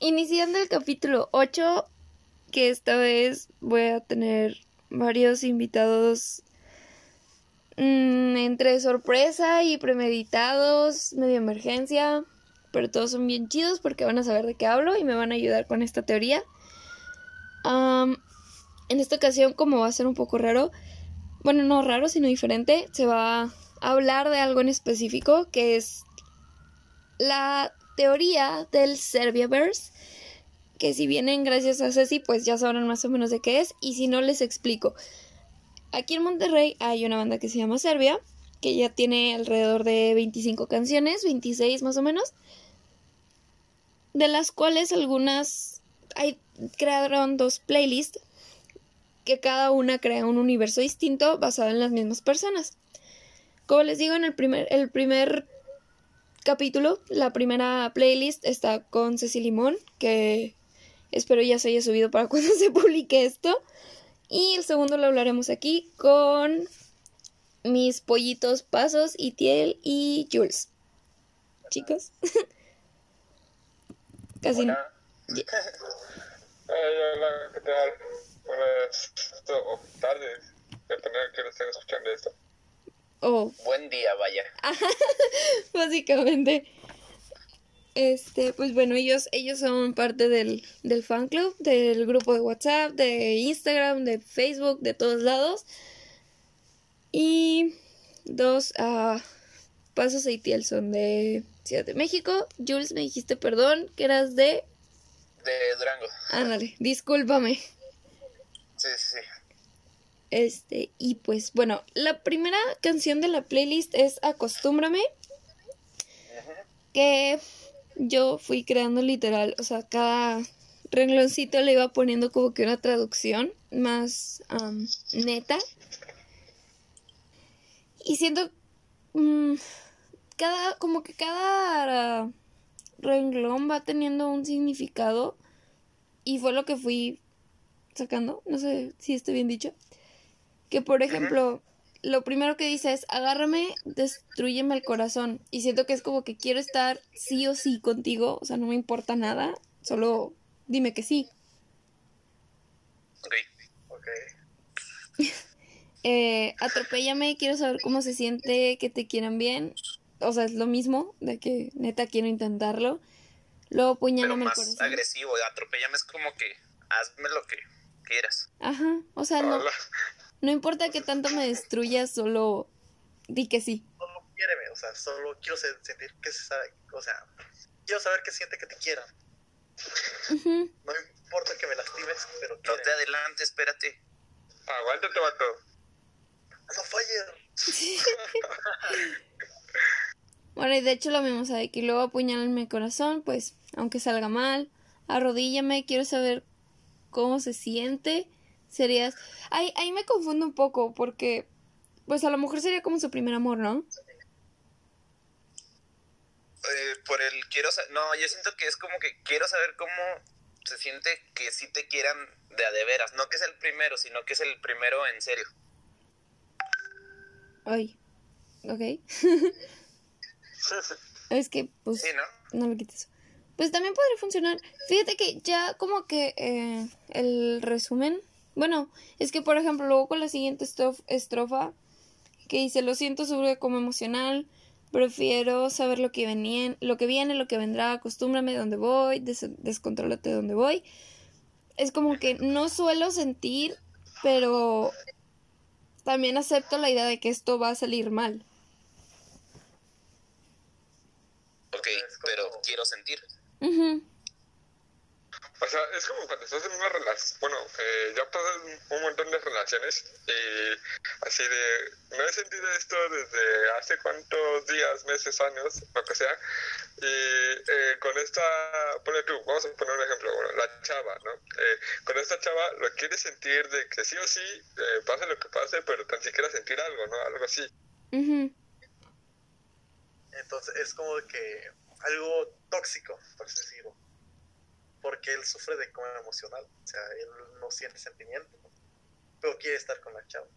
iniciando el capítulo 8, que esta vez voy a tener varios invitados mm, entre sorpresa y premeditados, medio emergencia, pero todos son bien chidos porque van a saber de qué hablo y me van a ayudar con esta teoría. En esta ocasión, como va a ser un poco raro, bueno, no raro, sino diferente, se va a hablar de algo en específico que es la teoría del Serbiaverse, que si vienen gracias a Ceci, pues ya sabrán más o menos de qué es, y si no les explico. Aquí en Monterrey hay una banda que se llama Serbia, que ya tiene alrededor de 25 canciones, 26 más o menos, de las cuales algunas hay, crearon dos playlists, que cada una crea un universo distinto basado en las mismas personas. Como les digo, en el primer, el primer capítulo, la primera playlist está con Ceci Limón, que espero ya se haya subido para cuando se publique esto. Y el segundo lo hablaremos aquí con mis pollitos Pasos, Itiel y Jules. Chicos. Casi. no. Hola. Ay, hola, ¿qué tal? Buenas o tardes, depende de que estén escuchando esto. Oh, Buen día, vaya. básicamente. Este, pues bueno, ellos, ellos son parte del, del fan club, del grupo de WhatsApp, de Instagram, de Facebook, de todos lados. Y dos ah, pasos a Itiel son de Ciudad de México. Jules, me dijiste perdón, que eras de... De Durango. Ándale, discúlpame. Sí, sí, sí. Este, y pues bueno, la primera canción de la playlist es Acostúmbrame, que yo fui creando literal, o sea, cada rengloncito le iba poniendo como que una traducción más neta. Y siento mm, cada, como que cada renglón va teniendo un significado. Y fue lo que fui sacando. No sé si estoy bien dicho. Que por ejemplo, lo primero que dice es agárrame, destruyeme el corazón. Y siento que es como que quiero estar sí o sí contigo. O sea, no me importa nada. Solo dime que sí. Ok. Ok. Eh, atropéllame, quiero saber cómo se siente que te quieran bien. O sea, es lo mismo, de que neta quiero intentarlo. Luego Pero puñálame el corazón. agresivo, atropéllame es como que hazme lo que quieras. Ajá, o sea, no. No importa que tanto me destruyas, solo di que sí. solo quiéreme, o sea, solo quiero se- sentir que se sabe, o sea, quiero saber qué siente que te quieran. Ujú. No importa que me lastimes, pero No te adelante, espérate. Aguántate, vato. No fire. Bueno, y de hecho lo mismo, sabe que luego apuñalarme el corazón, pues, aunque salga mal, arrodíllame, quiero saber cómo se siente. Serías. Ahí, ahí me confundo un poco, porque, pues a lo mejor sería como su primer amor, ¿no? Eh, por el quiero sa- No, yo siento que es como que quiero saber cómo se siente que sí te quieran de a de veras. No que es el primero, sino que es el primero en serio. Ay, ok. es que, pues, Sí, ¿no? no lo quites. Pues también podría funcionar. Fíjate que ya como que eh, el resumen. Bueno, es que por ejemplo, luego con la siguiente estrof- estrofa que dice lo siento sobre como emocional, prefiero saber lo que venía, lo que viene, lo que vendrá, acostúmbrame de donde voy, des descontrólate de donde voy. Es como que no suelo sentir, pero también acepto la idea de que esto va a salir mal. Ok, pero quiero sentir. O sea, es como cuando estás en una relación. Bueno, eh, yo he pasado en un montón de relaciones y así de. No he sentido esto desde hace cuántos días, meses, años, lo que sea. Y eh, con esta. Pone tú, vamos a poner un ejemplo. Bueno, la chava, ¿no? Eh, con esta chava lo quieres sentir de que sí o sí, eh, pase lo que pase, pero tan siquiera sentir algo, ¿no? Algo así. Entonces es como que algo tóxico, por así decirlo. Porque él sufre de coma emocional. O sea, él no siente sentimiento. Pero quiere estar con la chava.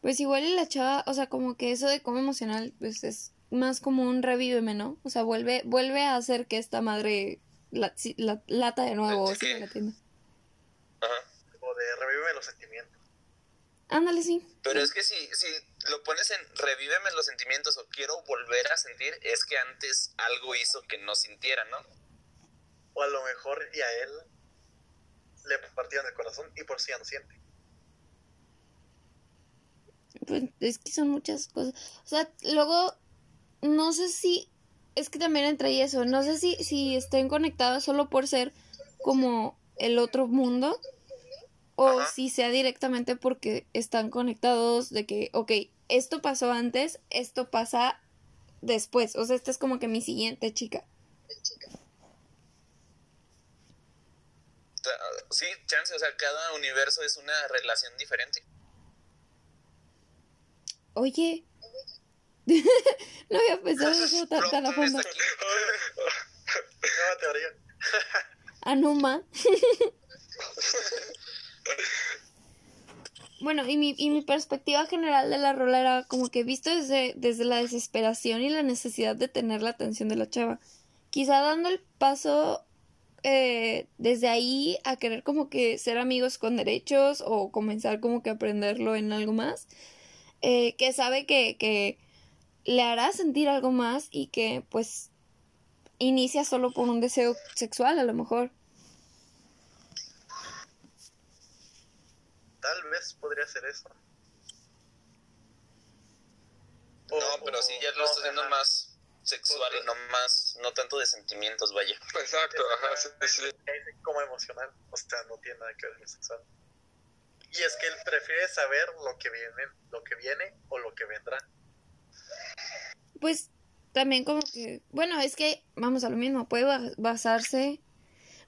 Pues igual y la chava, o sea, como que eso de como emocional, pues es más como un revíveme, ¿no? O sea, vuelve, vuelve a hacer que esta madre la, sí, la lata de nuevo, ¿De sí, qué? de la tienda. Ajá. O de revíveme los sentimientos. Ándale, sí. Pero es que si, si lo pones en revíveme los sentimientos o quiero volver a sentir, es que antes algo hizo que no sintiera, ¿no? O a lo mejor y a él le partieron el corazón y por si ya no siente. Pues es que son muchas cosas. O sea, luego, no sé si, es que también entra ahí eso, no sé si, si estén conectadas solo por ser como el otro mundo o Ajá. si sea directamente porque están conectados de que, ok, esto pasó antes, esto pasa después. O sea, esta es como que mi siguiente chica. O sea, sí, chance, o sea, cada universo es una relación diferente. Oye, no había pensado eso tan, tan a fondo. Nueva teoría. Anuma. Bueno, y mi, y mi perspectiva general de la rola era como que visto desde, desde la desesperación y la necesidad de tener la atención de la chava. Quizá dando el paso eh, desde ahí a querer como que ser amigos con derechos o comenzar como que aprenderlo en algo más. eh, que sabe que, que le hará sentir algo más y que pues inicia solo por un deseo sexual a lo mejor. Tal vez podría ser eso. No, pero sí, ya lo no, estás haciendo más sexual y no más, no tanto de sentimientos, vaya. Exacto, ajá, sí, sí. Como emocional, o sea, no tiene nada que ver con sexual. Y es que él prefiere saber lo que viene, lo que viene o lo que vendrá. Pues también como que, bueno, es que vamos a lo mismo, puede ba- basarse.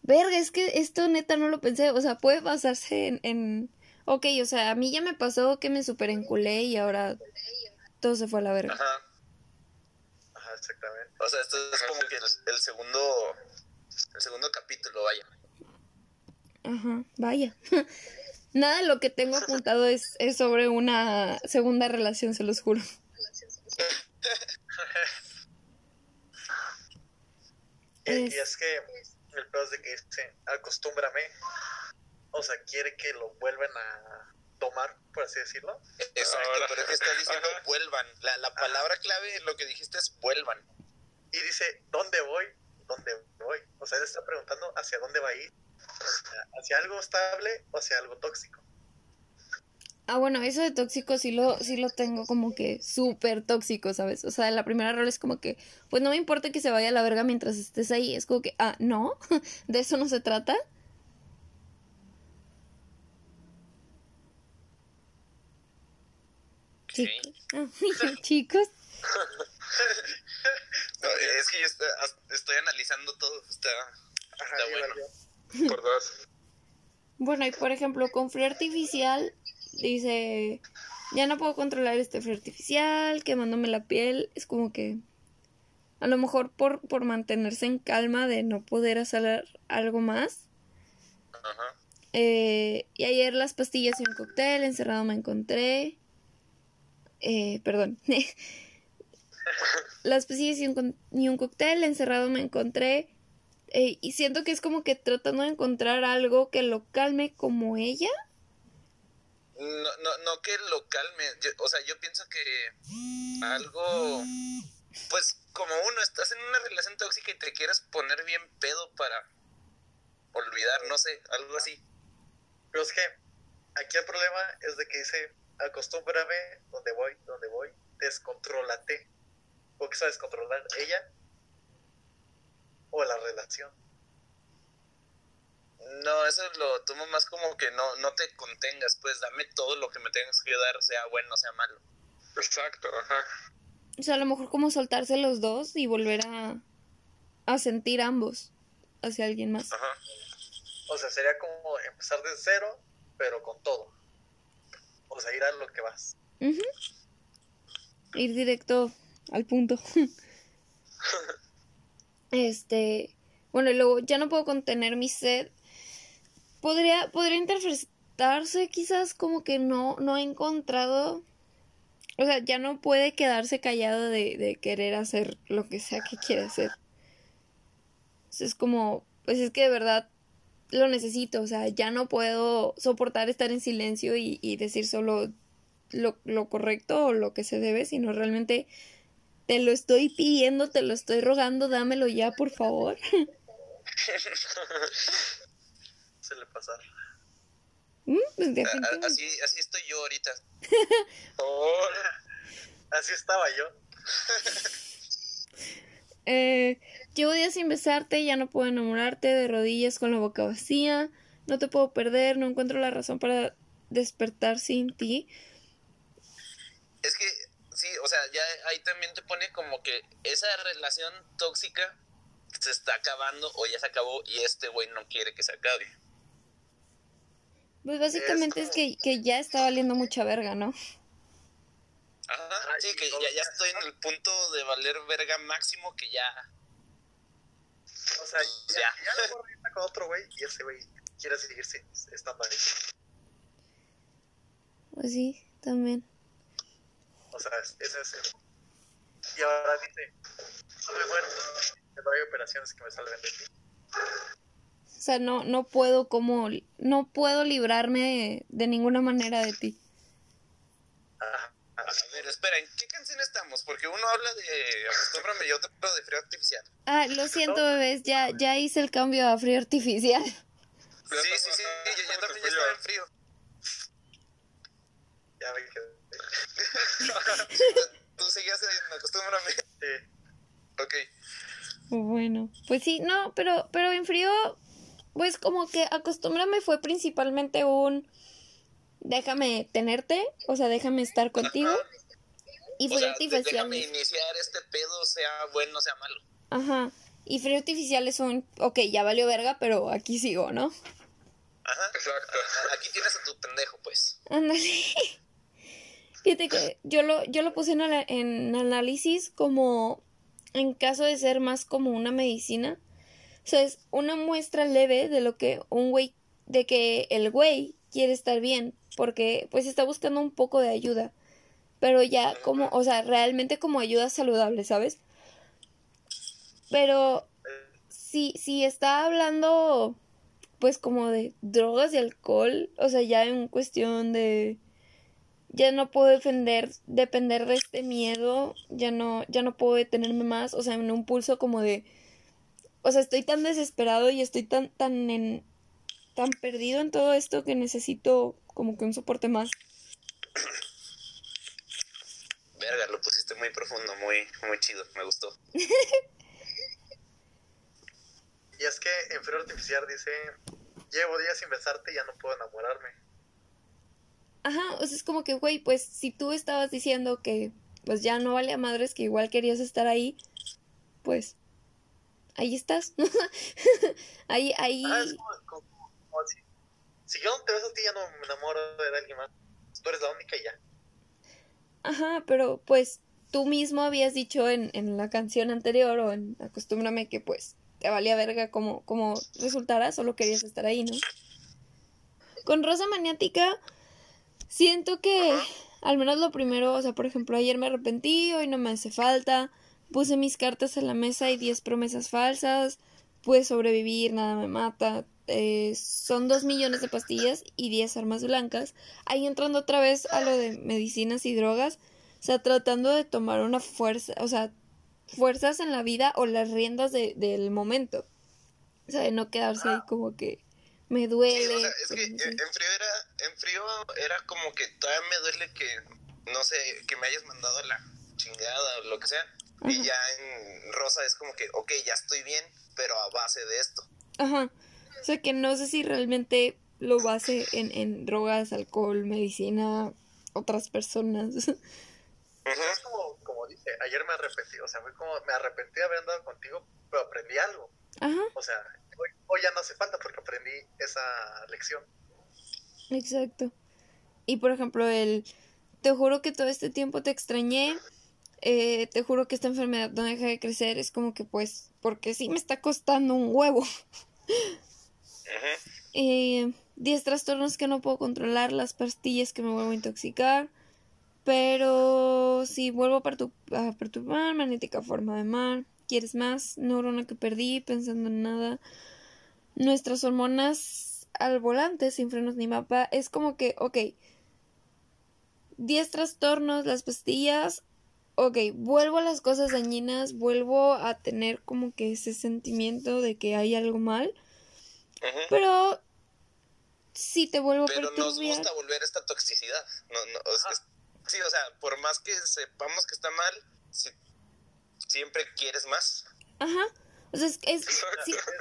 Verga, es que esto neta no lo pensé, o sea, puede basarse en, en... Ok, o sea, a mí ya me pasó que me super enculé y ahora todo se fue a la verga. Ajá. Ajá, exactamente. O sea, esto es Ajá, como que el, el segundo el segundo capítulo, vaya. Ajá, vaya. Nada de lo que tengo apuntado es, es sobre una segunda relación, se los juro. Y, y Es- es que el peor es de que dice, acostúmbrame. O sea, quiere que lo vuelvan a tomar, por así decirlo. Exacto, Ahora- pero es que estás diciendo Ajá. vuelvan. La, la palabra clave, lo que dijiste es vuelvan. Y dice, ¿dónde voy? ¿Dónde voy? O sea, él está preguntando hacia dónde va a ir. ¿Hacia algo estable o hacia algo tóxico? Ah, bueno, eso de tóxico sí lo, sí lo tengo como que súper tóxico, ¿sabes? O sea, la primera rol es como que, pues no me importa que se vaya a la verga mientras estés ahí. Es como que, ah, no, de eso no se trata. Chicos. Chicos. No, es que yo está- estoy analizando todo. Está, Ajá, Está igual bueno. Por dos. Bueno, y por ejemplo, con frío artificial, dice, ya no puedo controlar este frío artificial, quemándome la piel. Es como que, a lo mejor por, por mantenerse en calma de no poder hacer algo más. ajá. Eh, y ayer las pastillas y un cóctel, encerrado me encontré. Eh, perdón. las pastillas y un, y un cóctel, encerrado me encontré. Eh, y siento que es como que tratando de encontrar algo que lo calme como ella. No, no, no que lo calme. Yo- o sea, yo pienso que algo. Pues como uno, estás en una relación tóxica y te quieres poner bien pedo para olvidar, no sé, algo así. Pero es que aquí el problema es de que dice, acostúmbrame donde voy, donde voy, descontrólate. ¿O qué sabes controlar? ¿Ella? ¿O la relación? No, eso lo tomo más como que no, no te contengas, pues dame todo lo que me tengas que dar, sea bueno, sea malo. Exacto, ajá. O sea, a lo mejor como soltarse los dos y volver a, a sentir ambos hacia alguien más. Ajá. O sea, sería como empezar de cero, pero con todo. O sea, ir a lo que vas. Ir directo al punto. este, bueno, y luego ya no puedo contener mi sed. Podría, podría interpretarse quizás como que no, no he encontrado. O sea, ya no puede quedarse callado de, de querer hacer lo que sea que quiere hacer. Es como, pues es que de verdad lo necesito, o sea, ya no puedo soportar estar en silencio y, y decir solo lo, lo correcto o lo que se debe, sino realmente te lo estoy pidiendo, te lo estoy rogando, dámelo ya, por favor. Se le pasar. Mm, pues A-. Así, así estoy yo ahorita. Oh, Así estaba yo. Eh, llevo días sin besarte, ya no puedo enamorarte, de rodillas con la boca vacía, no te puedo perder, no encuentro la razón para despertar sin ti. Es que, sí, o sea, ya ahí también te pone como que esa relación tóxica se está acabando o ya se acabó y este güey no quiere que se acabe. Pues básicamente es, como- que, que ya está valiendo mucha verga, ¿no? Ajá, sí, que ya estoy en el punto de valer verga máximo que ya... O sea, ya, Ya. ya la morra está con otro güey y ese güey quiere seguir sin- estando ahí. Pues sí, también. O sea, es- ese es el. Y ahora dice: Me muero, pero hay operaciones que me salven de ti. O sea, no, no puedo como, no puedo librarme de, de ninguna manera de ti. Ajá. A ver, espera, ¿en qué canción estamos? Porque uno habla de acostúmbrame y otro de frío artificial. Ah, lo siento, bebés, ya, ya hice el cambio a frío artificial. Sí, sí, sí, yo, yo también ya estaba en frío. Ya me quedé. Tú seguías en acostúmbrame. Sí. Ok. Bueno, pues sí, no, pero, pero en frío, pues como que acostúmbrame fue principalmente un déjame tenerte, o sea, déjame estar contigo. Y O frío sea, artificial. déjame iniciar este pedo, sea bueno, sea malo. Ajá. Y frío artificial es un, ok, ya valió verga, pero aquí sigo, ¿no? Ajá. exacto. Aquí tienes a tu pendejo, pues. Ándale. Fíjate que yo lo, yo lo puse en, ala- en análisis como en caso de ser más como una medicina. O sea, es una muestra leve de lo que un güey, de que el güey quiere estar bien, porque pues está buscando un poco de ayuda. Pero ya como, o sea, realmente como ayuda saludable, ¿sabes? Pero si, si está hablando pues como de drogas y alcohol, o sea, ya en cuestión de ya no puedo defender, depender de este miedo, ya no, ya no puedo detenerme más, o sea, en un pulso como de, o sea, estoy tan desesperado y estoy tan, tan en, tan perdido en todo esto que necesito como que un soporte más. Verga, lo pusiste muy profundo, muy, muy chido, me gustó. Y es que en Frío Artificial dice: Llevo días sin besarte y ya no puedo enamorarme. Ajá, o sea, es como que, güey, pues si tú estabas diciendo que pues ya no vale a madres, que igual querías estar ahí, pues ahí estás. ahí, ahí. Ah, es como, como- como si, si yo no te beso a ti, ya no me enamoro de alguien más. Tú eres la única y ya. Ajá, pero pues tú mismo habías dicho en, en la canción anterior o en Acostúmbrame que pues te valía verga como, como resultara, solo querías estar ahí, ¿no? Con Rosa Maniática, siento que al menos lo primero, o sea, por ejemplo, ayer me arrepentí, hoy no me hace falta, puse mis cartas en la mesa y 10 promesas falsas, pude sobrevivir, nada me mata, eh, son dos millones de pastillas y 10 armas blancas. Ahí entrando otra vez a lo de medicinas y drogas, o sea, tratando de tomar una fuerza, o sea, fuerzas en la vida o las riendas de- del momento. O sea, de no quedarse ahí como que me duele. Sí, o sea, es que en frío era, en frío era como que todavía me duele que, no sé, que me hayas mandado la chingada o lo que sea. Y ya en rosa es como que, ok, ya estoy bien, pero a base de esto. Ajá. O sea, que no sé si realmente lo base en, en drogas, alcohol, medicina, otras personas. Es como, como dice: Ayer me arrepentí. O sea, fue como: Me arrepentí de haber andado contigo, pero aprendí algo. Ajá, O sea, hoy, hoy ya no hace falta porque aprendí esa lección. exacto. Y por ejemplo, el te juro que todo este tiempo te extrañé, eh, te juro que esta enfermedad no deja de crecer, es como que pues, porque sí me está costando un huevo. Eh, 10 trastornos que no puedo controlar, las pastillas que me vuelvo a intoxicar. Pero si vuelvo a, a perturbar, magnética forma de mar. ¿Quieres más? Neurona que perdí, pensando en nada. nuestras hormonas al volante sin frenos ni mapa es como que, ok, 10 trastornos, las pastillas, ok, vuelvo a las cosas dañinas, vuelvo a tener como que ese sentimiento de que hay algo mal, Pero si te vuelvo a Pero nos perturbar, gusta volver a esta toxicidad. No, no, o sea, Ajá. sí, o sea, por más que sepamos que está mal, si- siempre quieres más. ajá, o sea, es, es- sí, Es como,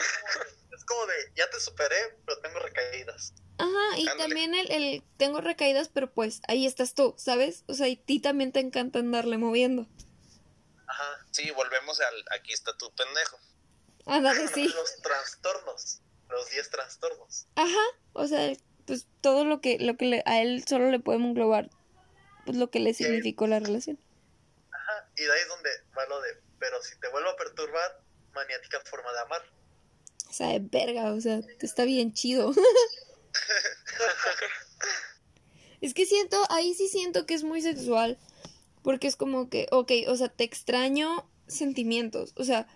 es como de, ya te superé, pero tengo recaídas. Ajá, y Ándale. también el, el tengo recaídas, pero pues ahí estás tú, ¿sabes? O sea, y ti también te encanta andarle moviendo. Ajá. Sí, volvemos al aquí está tu pendejo. Ándale, sí. Los trastornos. Los 10 trastornos. Ajá, o sea, pues todo lo que, lo que le- a él solo le podemos englobar, pues lo que le significó la relación. Ajá. Y de ahí es donde va lo de, pero si te vuelvo a perturbar, maniática forma de amar. O sea, de verga, o sea, está bien chido. es que siento, ahí sí siento que es muy sexual. Porque es como que, ok, o sea, te extraño sentimientos. O sea,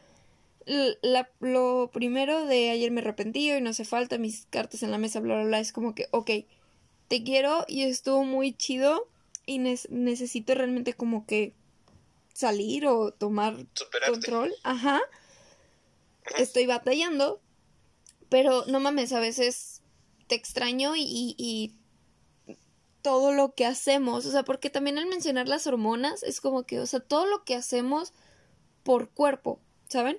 la- lo primero de ayer me arrepentí y no hace falta mis cartas en la mesa, bla, bla, bla. Es como que, ok, te quiero y estuvo muy chido y nes- necesito realmente como que salir o tomar Superarte. control. Ajá. Estoy batallando. Pero no mames, a veces te extraño y, y, y todo lo que hacemos. O sea, porque también al mencionar las hormonas es como que, o sea, todo lo que hacemos por cuerpo, ¿saben?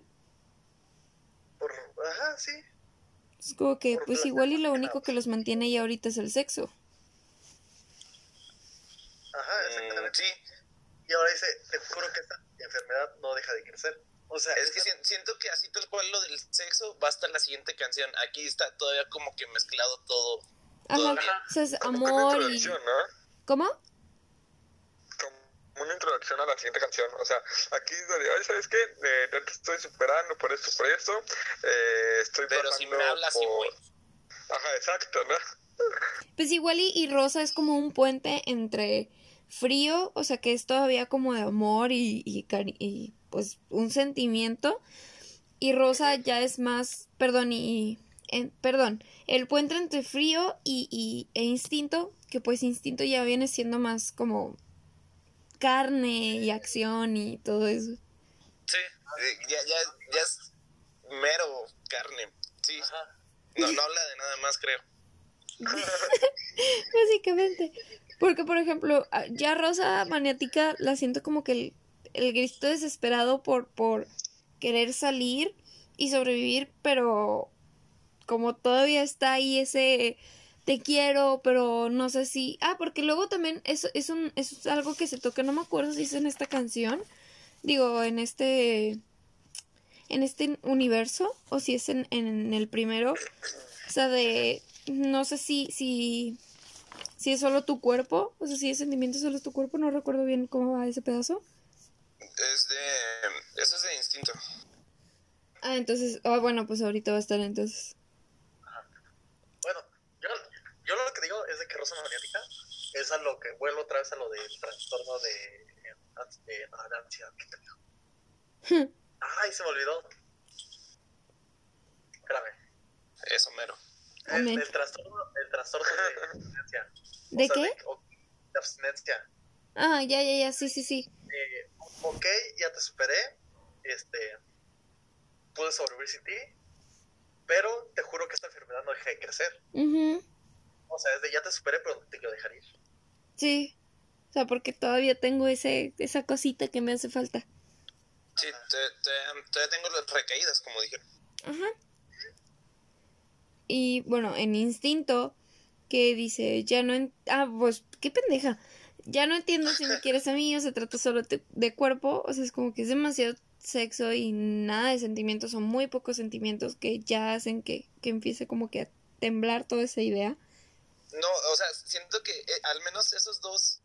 Ajá, sí. Es como que, Por pues igual y lo único que los mantiene ahí ahorita es el sexo. Ajá, Mm, exactamente. sí, Y ahora dice, te juro que esta enfermedad no deja de crecer. O sea, es que si- siento que así tal cual lo del sexo va hasta la siguiente canción. Aquí está todavía como que mezclado todo. Ajá. Todavía. O sea, es Como una amor y... ¿no? ¿Cómo? Una introducción a la siguiente canción. O sea, aquí es donde, ay, ¿sabes qué? Eh, te estoy superando por esto, por esto. Eh, estoy Pero si me hablas y por... voy. Ajá, exacto, ¿no? Pues igual y, y Rosa es como un puente entre frío, o sea que es todavía como de amor y, y, cari- y, pues un sentimiento. Y Rosa ya es más, perdón, y, en- perdón, el puente entre frío y, y- e instinto, que pues instinto ya viene siendo más como carne y acción y todo eso. Sí, ya, ya, ya es mero carne. Sí, Ajá. no, no habla de nada más, creo. Básicamente. Porque, por ejemplo, a- ya Rosa Maniática la siento como que el, el grito desesperado por, por querer salir y sobrevivir, pero como todavía está ahí ese te quiero, pero no sé si... Ah, porque luego también eso es, un, eso es algo que se toca, no me acuerdo si es en esta canción, digo, en este... En este universo, o si es en, en el primero, o sea, de... No sé si, si, si es solo tu cuerpo, o sea, si es sentimiento solo es tu cuerpo, no recuerdo bien cómo va ese pedazo. Es de. Eso es de instinto. Ah, entonces, ah, bueno, pues ahorita va a estar entonces. Bueno, yo, yo lo que digo es de que Rosa Maniática es a lo que vuelvo otra vez a lo del trastorno de, de, ansiedad. ¿Qué te digo? Ay, se me olvidó. Espérame. Eso mero. El, trastorno, el trastorno de abstinencia. O ¿De sea, qué? o- de abstinencia. Ah, ya, ya, ya, sí, sí, sí. Eh, ok, ya te superé. Este. Pude sobrevivir sin ti. Pero te juro que esta enfermedad no deja de crecer. Ujú, O sea, es de ya te superé, pero te quiero dejar ir. Sí. O sea, porque todavía tengo ese, esa cosita que me hace falta. Sí, te- te- todavía tengo las recaídas, como dijeron. Ajá. Y bueno, en instinto, que dice, ya no... en- Ah, pues, qué pendeja. Ya no entiendo si me quieres a mí o se trata solo te- de cuerpo. O sea, es como que es demasiado sexo y nada de sentimientos o muy pocos sentimientos que ya hacen que, que empiece como que a temblar toda esa idea. No, o sea, siento que eh, al menos esos dos,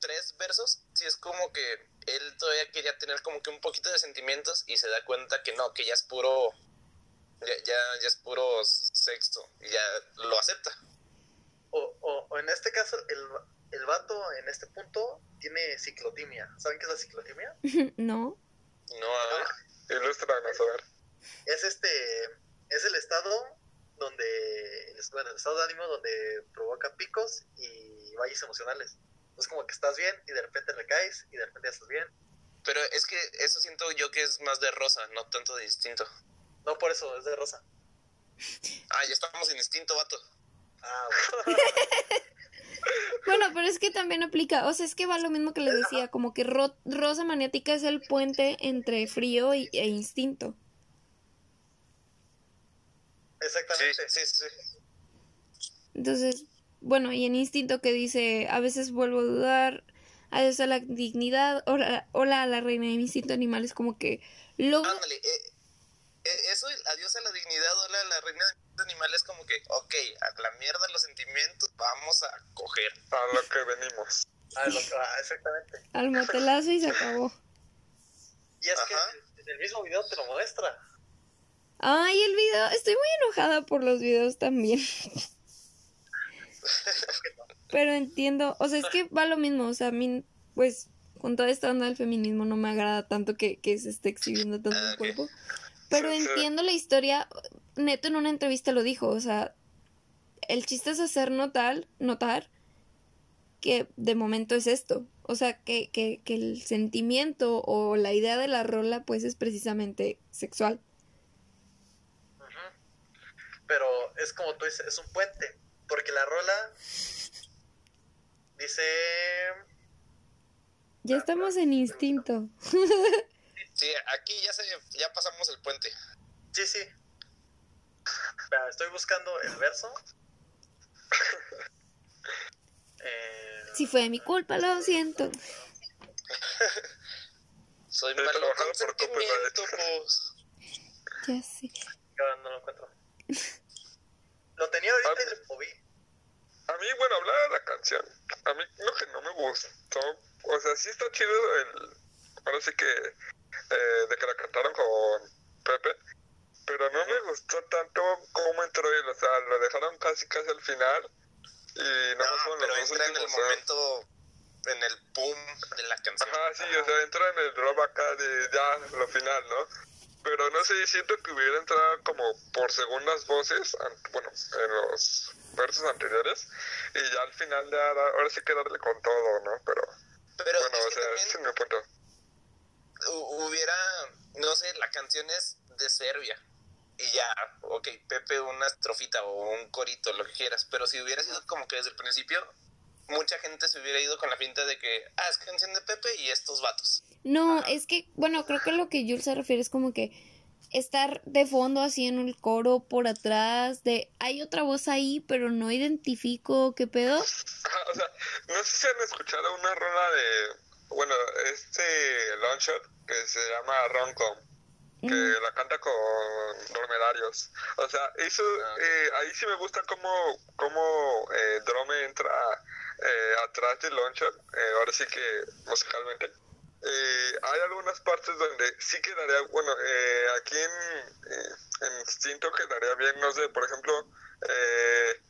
tres versos, sí es como que él todavía quería tener como que un poquito de sentimientos y se da cuenta que no, que ya es puro, ya, ya, ya es puro sexo y ya lo acepta. O, o, o en este caso, el, el vato en este punto tiene ciclotimia. ¿Saben qué es la ciclotimia? no. No, a ver. Ilústranos, a ver. Es este. es el estado donde, bueno, el estado de ánimo donde provoca picos y valles emocionales. Es como que estás bien y de repente recaes y de repente ya estás bien. Pero es que eso siento yo que es más de rosa, no tanto de instinto. No, por eso, es de rosa. Ah, ya estamos en instinto, vato. Ah, bueno. Bueno, pero es que también aplica, o sea, es que va lo mismo que les decía, como que ro- rosa maniática es el puente entre frío y, e instinto. Exactamente. sí, sí. sí. Entonces, bueno, y en instinto que dice, a veces vuelvo a dudar, adiós a la dignidad, hola, hola a la reina del instinto animal, es como que luego... Ándale, eh, eh, eso, adiós a la dignidad, hola a la reina de animales, como que, ok, a la mierda los sentimientos, vamos a coger. A lo que venimos. Lo que- ah, exactamente. Al motelazo y se acabó. Y es Ajá. que en el mismo video te lo muestra. Ay, el video, estoy muy enojada por los videos también. Pero entiendo, o sea, es que va lo mismo, o sea, a mí, pues, con toda esta onda del feminismo no me agrada tanto que, que se esté exhibiendo tanto Ah, el ok. cuerpo. Pero entiendo la historia, Neto en una entrevista lo dijo, o sea, el chiste es hacer notar, notar que de momento es esto. O sea, que, que, que el sentimiento o la idea de la rola, pues, es precisamente sexual. Pero es como tú dices, es un puente. Porque la rola dice. Ya estamos en instinto. Sí, aquí ya se, ya pasamos el puente. Sí, sí. Estoy buscando el verso. Eh, Si fue mi culpa, lo siento. Soy malo por copyright. pues. Ya sé. ahora no lo encuentro. Lo tenía ahorita y lo moví. A mí, bueno, hablar de la canción. A mí lo que no me gustó, o sea, sí está chido el. Ahora sí que. eh, de que la cantaron con Pepe. Pero no me gustó tanto cómo entró él. O sea, lo dejaron casi casi al final. Y no, No, fueron pero los entra en el sea, momento, en el boom de la canción. Ajá, sí, o sea, entra en el drop acá de ya lo final, ¿no? Pero no sé, siento que hubiera entrado como por segundas voces, bueno, en los versos anteriores, y ya al final ya, ahora sí que darle con todo, ¿no? Pero, Pero bueno, o sea, ese es mi punto. hu- hubiera, no sé, la canción es de Serbia. Y ya, ok, Pepe una estrofita o un corito, lo que quieras. Pero si hubiera sido como que desde el principio, mucha gente se hubiera ido con la finta de que, ah, es canción de Pepe y estos vatos. No, es que, bueno, creo que lo que Jules se refiere es como que estar de fondo así en el coro por atrás de hay otra voz ahí, pero no identifico qué pedo. Ajá, o sea, no sé si han escuchado una rola de, bueno, este Launcher que se llama Roncom. que Mm, la canta con dromedarios. O sea, eso, Ah. eh, ahí sí me gusta cómo, cómo eh, Drome entra eh, atrás del launcher, eh, ahora sí que musicalmente. Eh, hay algunas partes donde sí quedaría, bueno, eh, aquí en, eh, en Instinto quedaría bien, no sé, por ejemplo, eh,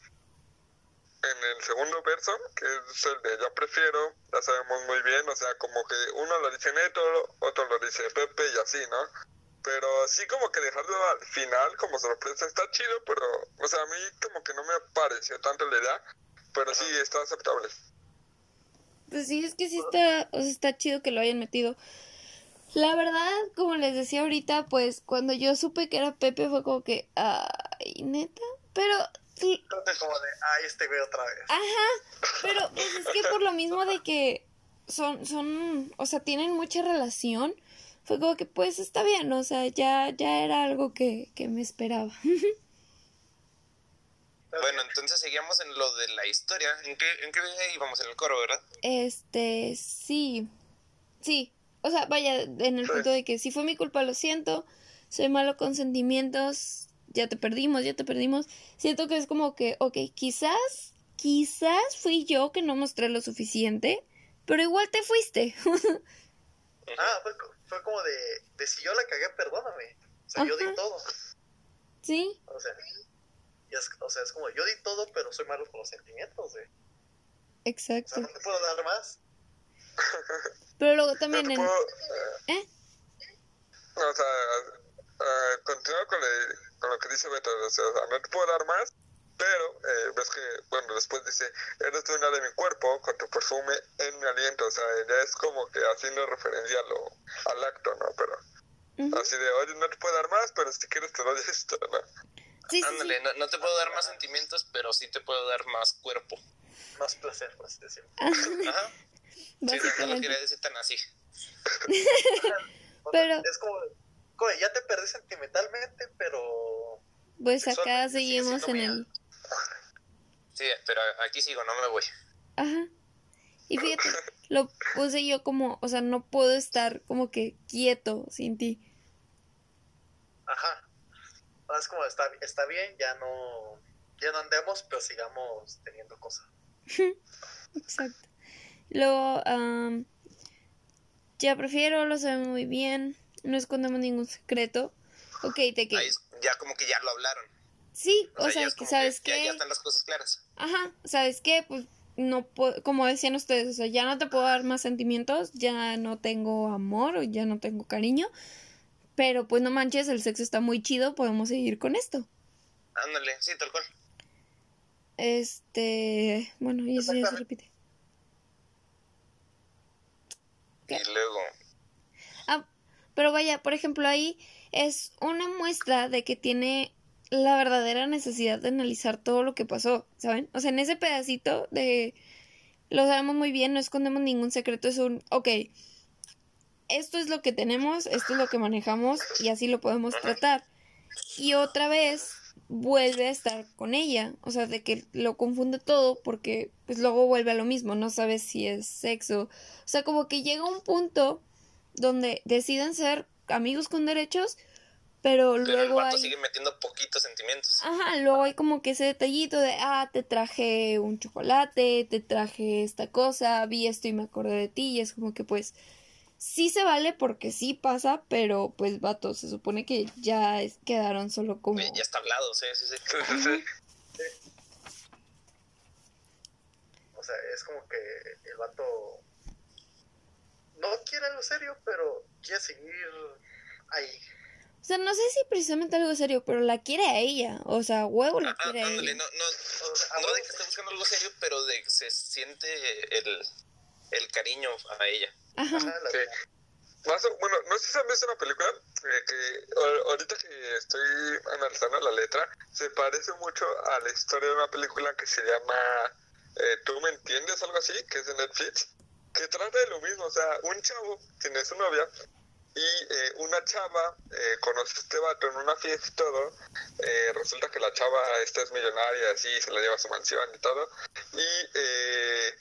en el segundo verso, que es el de yo prefiero, ya sabemos muy bien, o sea, como que uno lo dice Neto, otro lo dice Pepe y así, ¿no? Pero sí como que dejarlo al final como sorpresa está chido, pero, o sea, a mí como que no me pareció tanto la idea, pero sí está aceptable. Pues sí, es que sí está, o sea, está chido que lo hayan metido. La verdad, como les decía ahorita, pues cuando yo supe que era Pepe fue como que, ay, neta, pero sí, Es como de, ay, este güey otra vez. Ajá, pero pues es que por lo mismo de que son, son, o sea, tienen mucha relación, fue como que pues está bien, o sea, ya, ya era algo que, que me esperaba. Bueno, entonces seguíamos en lo de la historia. ¿En qué, en qué íbamos en el coro, verdad? Este, sí, sí, o sea, vaya, en el punto de que si fue mi culpa, lo siento, soy malo con sentimientos, ya te perdimos, ya te perdimos. Siento que es como que, ok, quizás, quizás fui yo que no mostré lo suficiente, pero igual te fuiste. Ah, fue, fue como de, de si yo la cagué, perdóname. O sea, yo di todo. sí, O sea, y es, o sea, es como, yo di todo, pero soy malo con los sentimientos, güey. O exacto. sea, no te puedo dar más. Pero luego también en... puedo, ¿Eh? o sea, eh, continúo con, lo que dice Beto, o sea, no te puedo dar más, pero eh, ves que, bueno, después dice, eres dueña de mi cuerpo con tu perfume en mi aliento, o sea, ya es como que haciendo referencia a lo, al acto, ¿no? Pero así de, oye, no te puedo dar más, pero si quieres te doy esto, ¿no? Sí, Ándale, sí. no, no te puedo dar más sentimientos, pero sí te puedo dar más cuerpo. Más placer, por así decirlo. Ajá. Sí, no, no lo quería decir tan así. O sea, Pero- Es como, como ya te perdí sentimentalmente, pero Pues acá seguimos en el... Sí, pero aquí sigo, no me voy. Ajá. Y fíjate, lo puse yo como, o sea, no puedo estar como que quieto sin ti. ajá. No, Es como, está, está bien, ya no, ya no andemos, pero sigamos teniendo cosas. Exacto. Luego, am, ya prefiero, lo sabemos muy bien, no escondemos ningún secreto. Ok, de que... Ya como que ya lo hablaron. Sí, O o sea, sea, es que sabes que ya, ya están las cosas claras. Ajá, ¿sabes qué? Pues no puedo, como decían ustedes, o sea, ya no te puedo dar más sentimientos, ya no tengo amor, o ya no tengo cariño, pero pues no manches, el sexo está muy chido, podemos seguir con esto. Ándale, sí, tal cual. Este, bueno, y eso ya se repite. ¿Qué? Y luego, Ah, pero vaya, por ejemplo, ahí es una muestra de que tiene la verdadera necesidad de analizar todo lo que pasó, ¿saben? O sea, en ese pedacito de... Lo sabemos muy bien, no escondemos ningún secreto, es un... Ok, esto es lo que tenemos, esto es lo que manejamos y así lo podemos tratar. Y otra vez vuelve a estar con ella, o sea, de que lo confunde todo porque pues luego vuelve a lo mismo, no sabes si es sexo, o sea, como que llega un punto donde deciden ser amigos con derechos, pero pero el luego vato hay... sigue metiendo poquitos sentimientos. Ajá, luego hay como que ese detallito de, ah, te traje un chocolate, te traje esta cosa, vi esto y me acordé de ti, y es como que pues sí se vale porque sí pasa, pero pues vato, se supone que ya es- quedaron solo como... Ya está hablado, sí, sí, sí. Sí, sí, sí. O sea, es como que el vato no quiere algo serio, pero quiere seguir ahí. O sea, no sé si precisamente algo serio, pero la quiere a ella, o sea, huevo la Ah, quiere a ándale, ella. no, no, O sea, a no de que esté buscando algo serio, pero de que se siente el, el cariño a ella. Ajá, Ajá, la- Sí. Más o- bueno, no sé si han visto una película eh, que ahorita que estoy analizando la letra, se parece mucho a la historia de una película que se llama eh, Tú me entiendes, algo así, que es de Netflix, que trata de lo mismo, o sea, un chavo tiene su novia y eh, una chava eh, conoce a este vato en una fiesta y todo, eh, resulta que la chava esta es millonaria, así, se la lleva a su mansión y todo, y eh,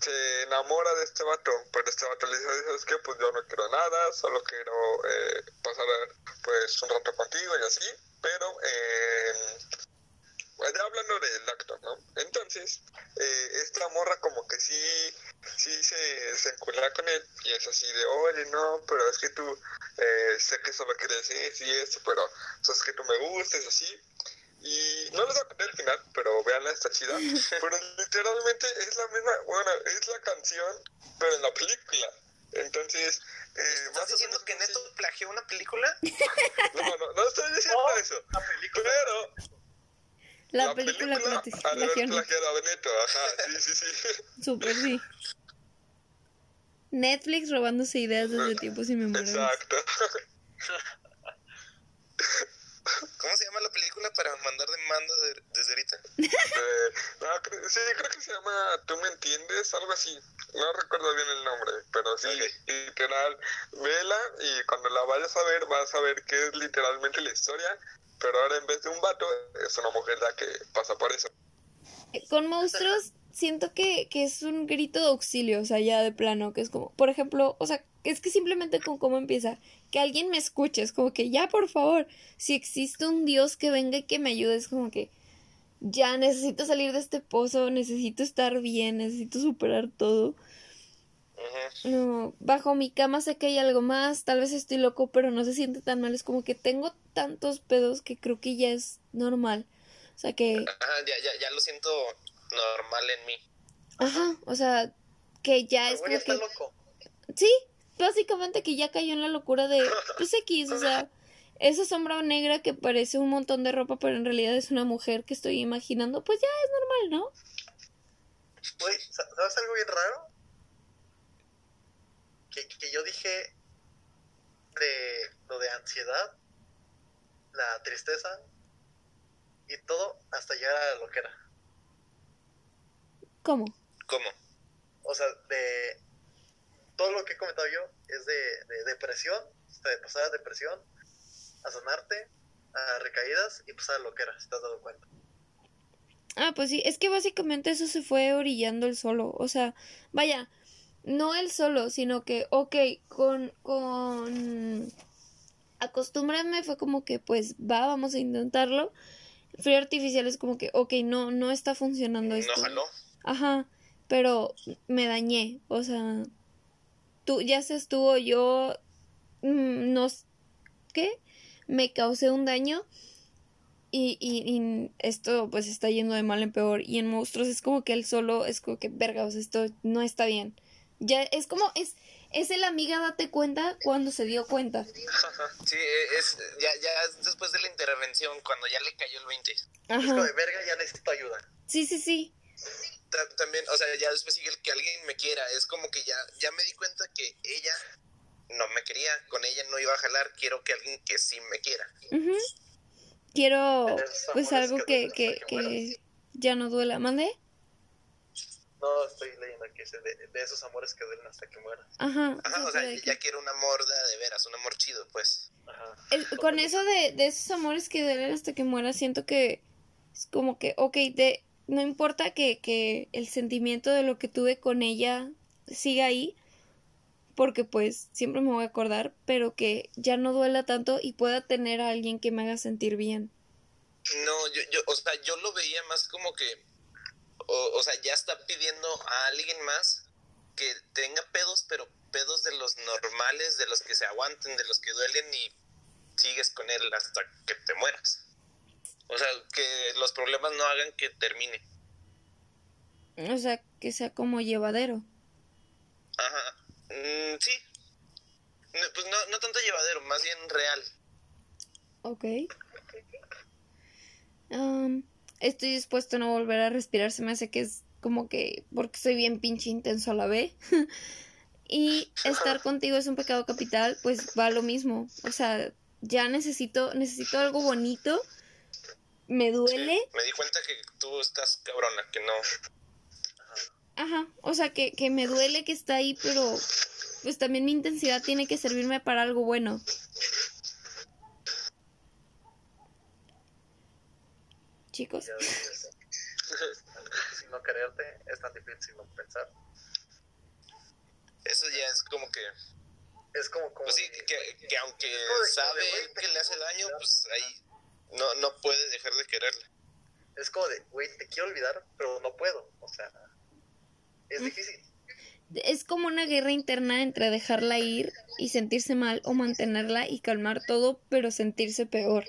se enamora de este vato, pero este vato le dice, ¿sabes qué? Pues yo no quiero nada, solo quiero eh, pasar pues un rato contigo y así, pero eh, ya hablando del acto, ¿no? Entonces, eh, esta morra como que sí, sí se, se con él y es así de, oye, no, pero es que tú, eh, sé que solo quieres eso y eso, pero sabes que tú me gustas, así. Y no les voy a contar el final, pero veanla, está chida. Pero literalmente es la misma, bueno, es la canción, pero en la película. Entonces, eh, ¿Estás diciendo que así. Neto plagió una película? No, no, no estoy diciendo Oh, eso. la película. Pero la, película, película plagió, ¿no? plagiado a Benito, ajá, sí, sí, sí. Súper sí. Netflix robándose ideas desde tiempos inmemorables. Exacto. ¿Cómo se llama la película para mandar demanda de- desde ahorita? Eh, no, cre- sí, creo que se llama Tú me entiendes, algo así. No recuerdo bien el nombre, pero sí, literal, vela y cuando la vayas a ver vas a ver que es literalmente la historia, pero ahora en vez de un vato es una mujer la que pasa por eso. Eh, Con monstruos siento que, que es un grito de auxilio, o sea, ya de plano, que es como, por ejemplo, o sea, es que simplemente con cómo empieza, que alguien me escuche, es como que ya, por favor, si existe un Dios que venga y que me ayude, es como que ya necesito salir de este pozo, necesito estar bien, necesito superar todo. No, bajo mi cama sé que hay algo más, tal vez estoy loco, pero no se siente tan mal, es como que tengo tantos pedos que creo que ya es normal. O sea que Ajá, ya, ya, ya lo siento normal en mí. Ajá, o sea, que ya es como está que... loco. Sí, básicamente que ya cayó en la locura de... Pues X, o sea, esa sombra negra que parece un montón de ropa, pero en realidad es una mujer que estoy imaginando, pues ya es normal, ¿no? Güey, sa- ¿sabes algo bien raro? Que, que yo dije de lo de ansiedad, la tristeza y todo hasta llegar a la loquera. ¿Cómo? ¿Cómo? O sea, de todo lo que he comentado yo es de, de depresión, de pasar a depresión, a sanarte, a recaídas y pasar a loquera, si te has dado cuenta. Ah, pues sí, es que básicamente eso se fue orillando el solo. O sea, vaya, no el solo, sino que, ok, con, con... Acostúmbrame fue como que, pues, va, vamos a intentarlo. Frío artificial es como que, ok, no, no está funcionando No esto. jaló. Ajá, pero me dañé, o sea, tú, ya seas tú o yo, mm, nos, ¿qué? Me causé un daño y, y, y esto pues está yendo de mal en peor y en monstruos es como que él solo es como que, verga, o sea, esto no está bien. Ya es como, es, es el amiga date cuenta cuando se dio cuenta. Sí, eh, es, ya, ya es después de la intervención, cuando ya le cayó el 20. Es como Ajá, de verga, ya necesito ayuda. sí, sí, sí. Ta- También, o sea, ya después sigue el que alguien me quiera. Es como que ya, ya me di cuenta que ella no me quería, con ella no iba a jalar. Quiero que alguien que sí me quiera. Ujú. Quiero pues algo que que, que, mueras. ya no duela. ¿Mande? No, estoy leyendo aquí, ese de, de esos amores que duelen hasta que mueras. Ajá. Ajá, o sea, que- ya quiero un amor de, de veras, un amor chido, pues. Ajá. el- con eso de, de esos amores que duelen hasta que muera, siento que es como que, ok, de, no importa que, que el sentimiento de lo que tuve con ella siga ahí, porque pues siempre me voy a acordar, pero que ya no duela tanto y pueda tener a alguien que me haga sentir bien. No, yo, yo, o sea, yo lo veía más como que, o, o sea, ya está pidiendo a alguien más que tenga pedos, pero pedos de los normales, de los que se aguanten, de los que duelen y sigues con él hasta que te mueras. O sea, que los problemas no hagan que termine. O sea, que sea como llevadero. Ajá. Mm, sí. No, pues no, no tanto llevadero, más bien real. Ok. Am, estoy dispuesto a no volver a respirar. Se me hace que es como que porque soy bien pinche intenso a la vez. y estar contigo es un pecado capital, pues va lo mismo. O sea, ya necesito, necesito algo bonito. Me duele. Sí, me di cuenta que tú estás cabrona, que no. Ajá. O sea, que, que me duele que está ahí, pero pues también mi intensidad tiene que servirme para algo bueno. Chicos. Difícil no quererte, es tan difícil no pensar. Eso ya es como que. Es como, como Pues sí, de- que, que aunque sabe que le hace daño, pues ahí no, no puede dejar de quererla. es como de, güey, te quiero olvidar, pero no puedo. O sea, es Mm. difícil. Es como una guerra interna entre dejarla ir y sentirse mal o mantenerla y calmar todo, pero sentirse peor.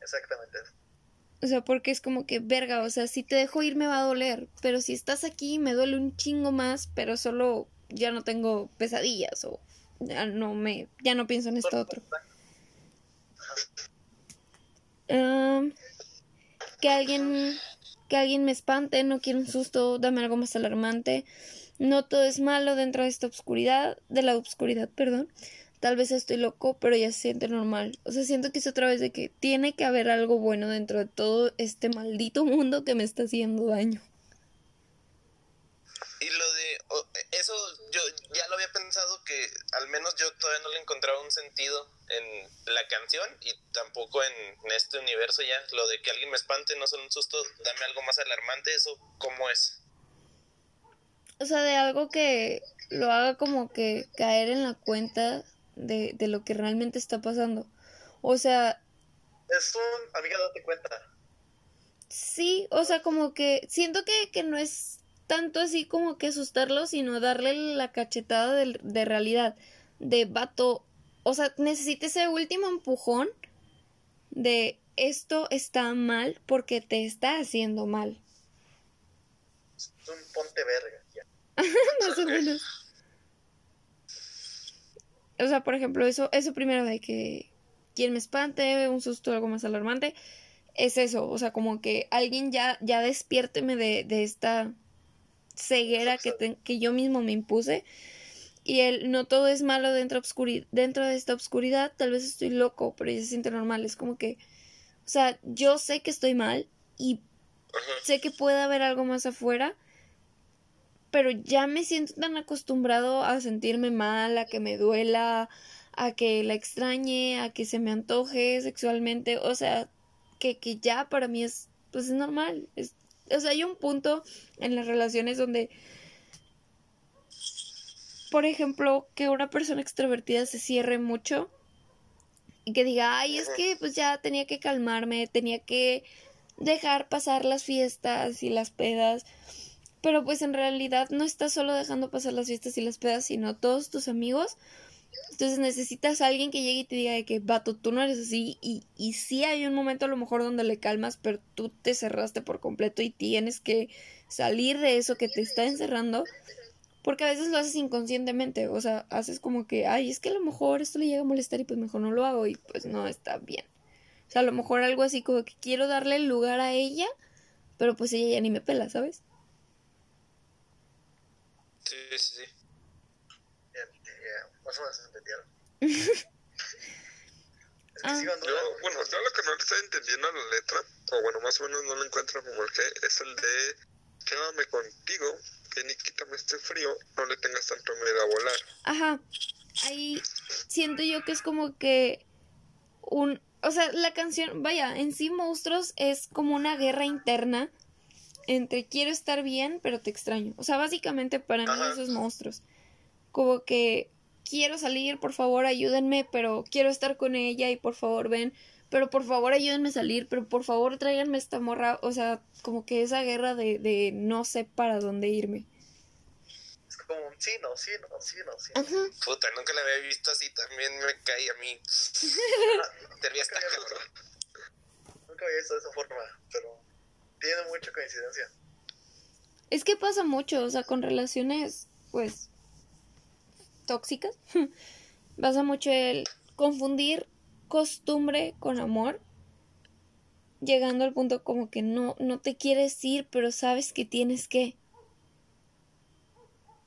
Exactamente. O sea, porque es como que, verga, o sea, si te dejo ir me va a doler, pero si estás aquí me duele un chingo más, pero solo ya no tengo pesadillas o ya no me, ya no pienso en esto otro. Am, que alguien, que alguien me espante, no quiero un susto, dame algo más alarmante. No todo es malo dentro de esta oscuridad, de la oscuridad, perdón. Tal vez estoy loco, pero ya se siente normal. O sea, siento que es otra vez de que tiene que haber algo bueno dentro de todo este maldito mundo que me está haciendo daño. Y lo de. Eso yo ya lo había pensado que al menos yo todavía no le encontraba un sentido en la canción y tampoco en, en este universo ya. Lo de que alguien me espante, no solo un susto, dame algo más alarmante, eso, ¿cómo es? O sea, de algo que lo haga como que caer en la cuenta de, de lo que realmente está pasando. O sea, Es un, amiga, date cuenta. Sí, o sea, como que siento que, que no es tanto así como que asustarlo, sino darle la cachetada de, de realidad, de vato. O sea, necesita ese último empujón de esto está mal porque te está haciendo mal. Es un ponte verga. Ya. Más o menos. o sea, por ejemplo, eso, eso primero de que quien me espante, un susto, algo más alarmante, es eso, o sea, como que alguien ya, ya despiérteme de, de esta ceguera que, te- que yo mismo me impuse. Y el no todo es malo dentro, obscuri- dentro de esta oscuridad, tal vez estoy loco, pero ya se siente normal. Es como que, o sea, yo sé que estoy mal y sé que puede haber algo más afuera, pero ya me siento tan acostumbrado a sentirme mal, a que me duela, a que la extrañe, a que se me antoje sexualmente, o sea, que, que ya para mí es, pues es normal. Es, o sea, hay un punto en las relaciones donde, por ejemplo, que una persona extrovertida se cierre mucho y que diga, ay, es que pues ya tenía que calmarme, tenía que dejar pasar las fiestas y las pedas. Pero pues en realidad no estás solo dejando pasar las fiestas y las pedas, sino todos tus amigos. Entonces necesitas a alguien que llegue y te diga de que, vato, tú no eres así. Y, y sí hay un momento a lo mejor donde le calmas, pero tú te cerraste por completo y tienes que salir de eso que te está encerrando. Porque a veces lo haces inconscientemente. O sea, haces como que, ay, es que a lo mejor esto le llega a molestar y pues mejor no lo hago. Y pues no está bien. O sea, a lo mejor algo así como que quiero darle lugar a ella, pero pues ella ya ni me pela, ¿sabes? Sí, sí, sí. Más o menos entendieron. es que Ah. sí, cuando- Yo, bueno, yo lo que no estoy entendiendo a la letra, o bueno, más o menos no lo encuentro como el que, es el de quédame contigo, ven y quítame este frío, no le tengas tanto miedo a volar. Ajá. Ahí siento yo que es como que un... O sea, la canción, vaya, en sí Monstruos es como una guerra interna entre quiero estar bien, pero te extraño. O sea, básicamente para mí Ajá. eso es Monstruos. Como que quiero salir, por favor ayúdenme, pero quiero estar con ella y por favor ven, pero por favor ayúdenme a salir, pero por favor tráiganme esta morra. O sea, como que esa guerra de, de no sé para dónde irme. Es como un sí, no, sí, no, sí, no, sí. no. Ajá. Puta, nunca la había visto así, también me cae a mí. Esta Nunca había- Nunca había visto de esa forma, pero tiene mucha coincidencia. Es que pasa mucho, o sea, con relaciones, pues, tóxicas. pasa mucho el confundir costumbre con amor. Llegando al punto como que no, no te quieres ir, pero sabes que tienes que.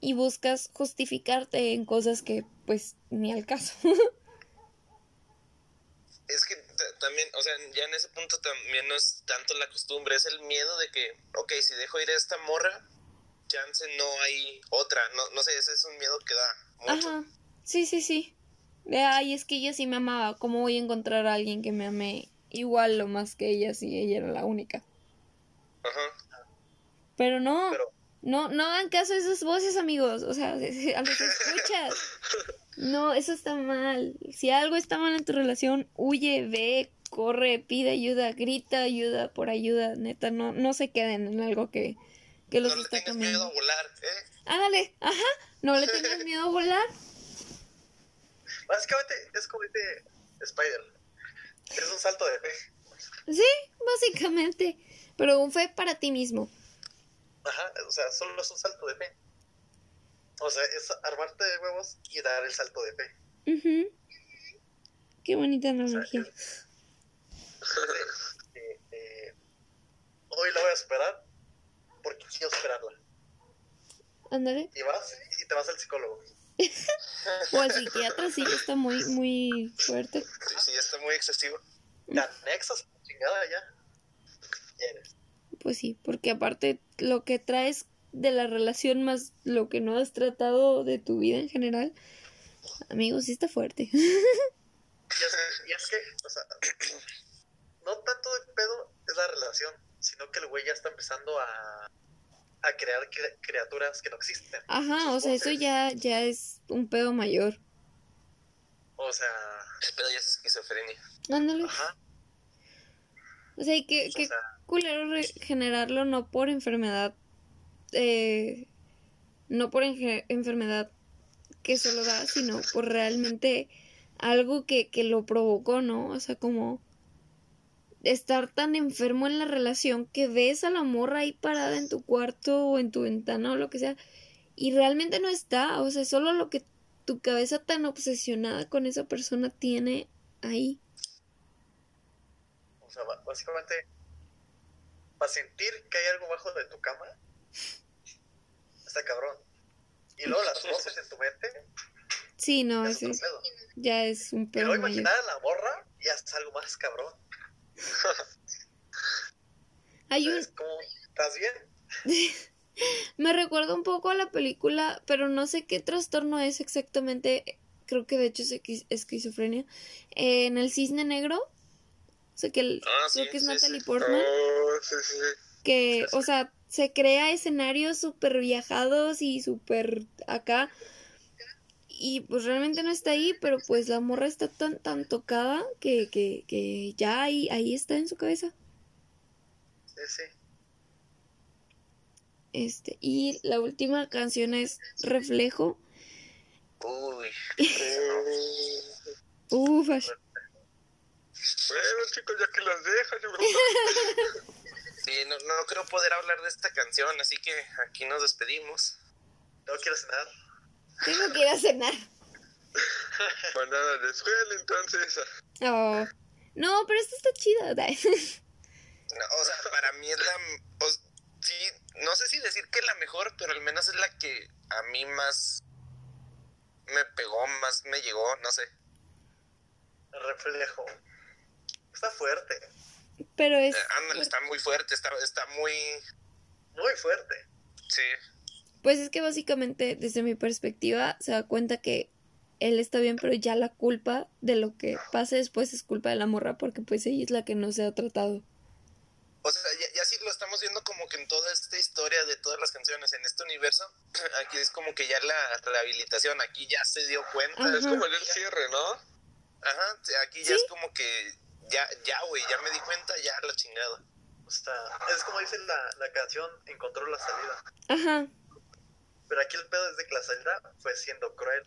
Y buscas justificarte en cosas que, pues, ni al caso. Es que también, o sea, ya en ese punto también no es tanto la costumbre, es el miedo de que, ok, si dejo ir a esta morra, chance no hay otra, no, no sé, ese es un miedo que da mucho. Ajá. Sí, sí, sí. De, ay, es que ella sí me amaba. ¿Cómo voy a encontrar a alguien que me ame igual o más que ella si ella era la única? Ajá. Pero no, Pero- no, no hagan caso a esas voces, amigos. O sea, a los escuchas. No, eso está mal. Si algo está mal en tu relación, huye, ve, corre, pide ayuda, grita ayuda por ayuda. Neta, no, no se queden en algo que, que los No le tengas miedo a volar, ¿eh? Ándale, ajá, no le tengas miedo a volar. Básicamente es como este Spider. Es un salto de fe. Sí, básicamente. Pero un fe para ti mismo. Ajá, o sea, solo es un salto de fe. O sea, es armarte de huevos y dar el salto de fe. Ujú. Qué bonita O sea, analogía. es- eh, eh, hoy la voy a superar porque quiero superarla. Ándale. Y vas y te vas al psicólogo. O al psiquiatra, sí, está muy, muy fuerte. Sí, sí, está muy excesivo. Te anexas, chingada ya. Quieres. Pues sí, porque aparte lo que traes de la relación más lo que no has tratado de tu vida en general, amigos, sí está fuerte. Y es, y es que, o sea, no tanto de pedo es la relación, sino que el güey ya está empezando a, a crear cre- criaturas que no existen. Ajá, o sea, eso ya, ya es un pedo mayor. O sea, Ese pedo ya es esquizofrenia. Ándale. ajá. O sea, y O que sea, culero re- generarlo no por enfermedad, eh, no por enfermedad que se lo da, sino por realmente algo que, que lo provocó, ¿no? O sea, como estar tan enfermo en la relación que ves a la morra ahí parada en tu cuarto o en tu ventana o lo que sea y realmente no está, o sea, es solo lo que tu cabeza tan obsesionada con esa persona tiene ahí. O sea, básicamente, para sentir que hay algo bajo de tu cama, está cabrón. Y luego las voces en tu mente, Sí, no, es otro es- ya es un pedo mayor. imaginar a la morra, ya es algo más cabrón. Hay un, ¿estás bien? Me recuerda un poco a la película, pero no sé qué trastorno es exactamente. Creo que de hecho es esqui- esquizofrenia. Eh, en el cisne negro. O sea que el- Ah, sí, creo que es sí, Natalie sí. Portman. Oh. Que, o sea, se crea escenarios súper viajados y súper acá. Y pues realmente no está ahí, pero pues la morra está tan, tan tocada que, que, que ya ahí, ahí está en su cabeza. Sí, sí. Este, y la última canción es Reflejo. Uy. Ufas. Bueno, chicos, ya que las dejas, yo creo Sí, no, no creo poder hablar de esta canción, así que aquí nos despedimos. No quiero cenar. Tengo que ir a cenar. Nada, de escuela, entonces. Oh. No, pero esta está chida. No, o sea, para mí es la... o- sí, no sé si decir que la mejor, pero al menos es la que a mí más me pegó, más me llegó, no sé. El reflejo. Está fuerte. Pero es. Eh, ándale, está muy fuerte, está, está muy... Muy fuerte. Sí, Pues es que básicamente, desde mi perspectiva, se da cuenta que él está bien, pero ya la culpa de lo que pase después es culpa de la morra, porque pues ella es la que no se ha tratado. O sea, ya, ya sí lo estamos viendo como que en toda esta historia de todas las canciones, en este universo, aquí es como que ya la rehabilitación, aquí ya se dio cuenta. Ajá. Es como el cierre, ¿no? Ajá, aquí ya Sí. es como que ya, ya, güey, ya me di cuenta, ya la chingada. O sea, es como dice la, la canción, encontró la salida. Ajá. Pero aquí el pedo es de que la salida fue siendo cruel.